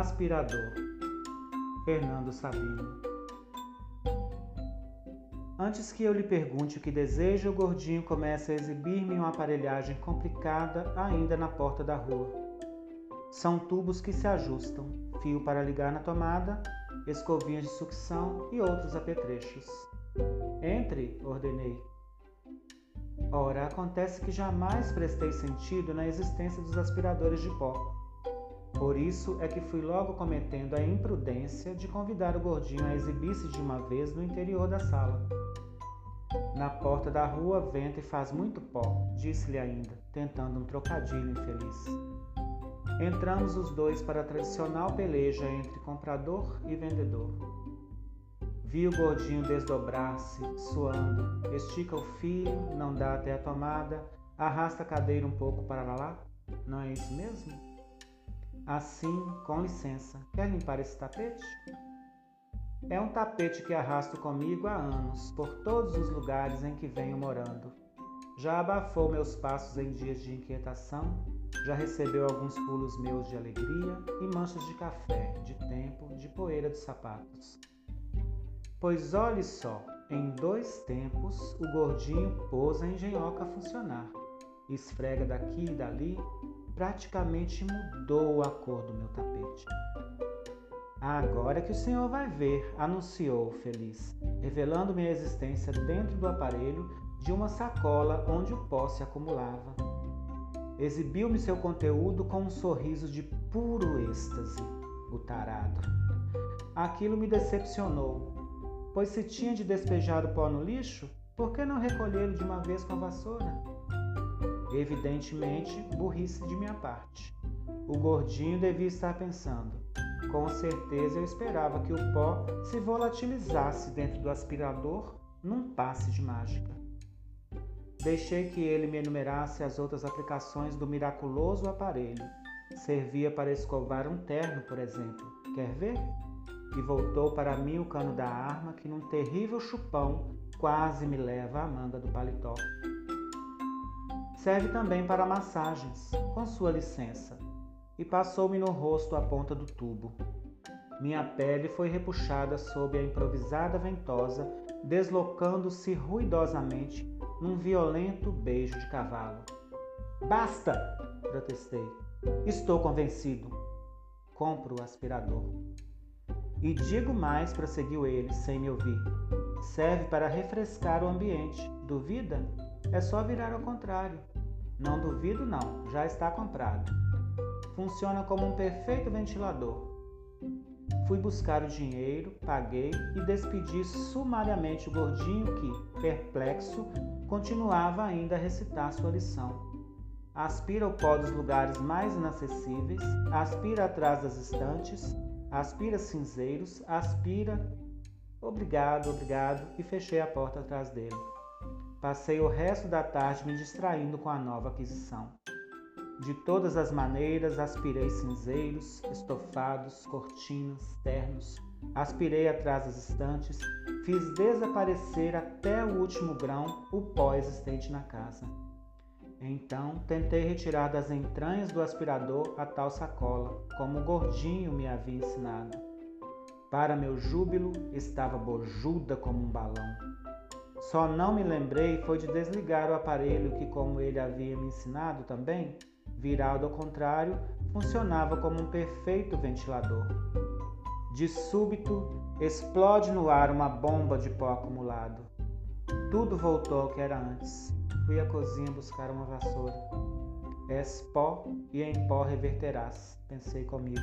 Aspirador. Fernando Sabino. Antes que eu lhe pergunte o que deseja, o gordinho começa a exibir-me uma aparelhagem complicada ainda na porta da rua. São tubos que se ajustam, fio para ligar na tomada, escovinhas de sucção e outros apetrechos. Entre, ordenei. Ora, acontece que jamais prestei sentido na existência dos aspiradores de pó. Por isso é que fui logo cometendo a imprudência de convidar o gordinho a exibir-se de uma vez no interior da sala. Na porta da rua venta e faz muito pó, disse-lhe ainda, tentando um trocadilho infeliz. Entramos os dois para a tradicional peleja entre comprador e vendedor. Vi o gordinho desdobrar-se, suando, estica o fio, não dá até a tomada, arrasta a cadeira um pouco para lá. Não é isso mesmo? Assim, com licença, quer limpar esse tapete? É um tapete que arrasto comigo há anos, por todos os lugares em que venho morando. Já abafou meus passos em dias de inquietação, já recebeu alguns pulos meus de alegria e manchas de café, de tempo, de poeira dos sapatos. Pois olhe só, em dois tempos o gordinho pôs a engenhoca a funcionar. Esfrega daqui e dali, praticamente mudou a cor do meu tapete. Agora que o senhor vai ver, anunciou feliz, revelando minha existência dentro do aparelho de uma sacola onde o pó se acumulava. Exibiu-me seu conteúdo com um sorriso de puro êxtase, o tarado. Aquilo me decepcionou, pois se tinha de despejar o pó no lixo, por que não recolhê-lo de uma vez com a vassoura? Evidentemente, burrice de minha parte. O gordinho devia estar pensando. Com certeza eu esperava que o pó se volatilizasse dentro do aspirador num passe de mágica. Deixei que ele me enumerasse as outras aplicações do miraculoso aparelho. Servia para escovar um terno, por exemplo. Quer ver? E voltou para mim o cano da arma que, num terrível chupão, quase me leva à manga do paletó. Serve também para massagens, com sua licença. E passou-me no rosto a ponta do tubo. Minha pele foi repuxada sob a improvisada ventosa, deslocando-se ruidosamente num violento beijo de cavalo. Basta! protestei. Estou convencido. Compro o aspirador. E digo mais, prosseguiu ele, sem me ouvir. Serve para refrescar o ambiente. Duvida? É só virar ao contrário. Não duvido, não, já está comprado. Funciona como um perfeito ventilador. Fui buscar o dinheiro, paguei e despedi sumariamente o gordinho que, perplexo, continuava ainda a recitar sua lição. Aspira o pó dos lugares mais inacessíveis, aspira atrás das estantes, aspira cinzeiros, aspira. Obrigado, obrigado, e fechei a porta atrás dele. Passei o resto da tarde me distraindo com a nova aquisição. De todas as maneiras, aspirei cinzeiros, estofados, cortinas, ternos, aspirei atrás das estantes, fiz desaparecer até o último grão o pó existente na casa. Então tentei retirar das entranhas do aspirador a tal sacola, como o gordinho me havia ensinado. Para meu júbilo, estava bojuda como um balão. Só não me lembrei foi de desligar o aparelho que, como ele havia me ensinado também, virado ao contrário, funcionava como um perfeito ventilador. De súbito, explode no ar uma bomba de pó acumulado. Tudo voltou ao que era antes. Fui à cozinha buscar uma vassoura. És pó e em pó reverterás, pensei comigo.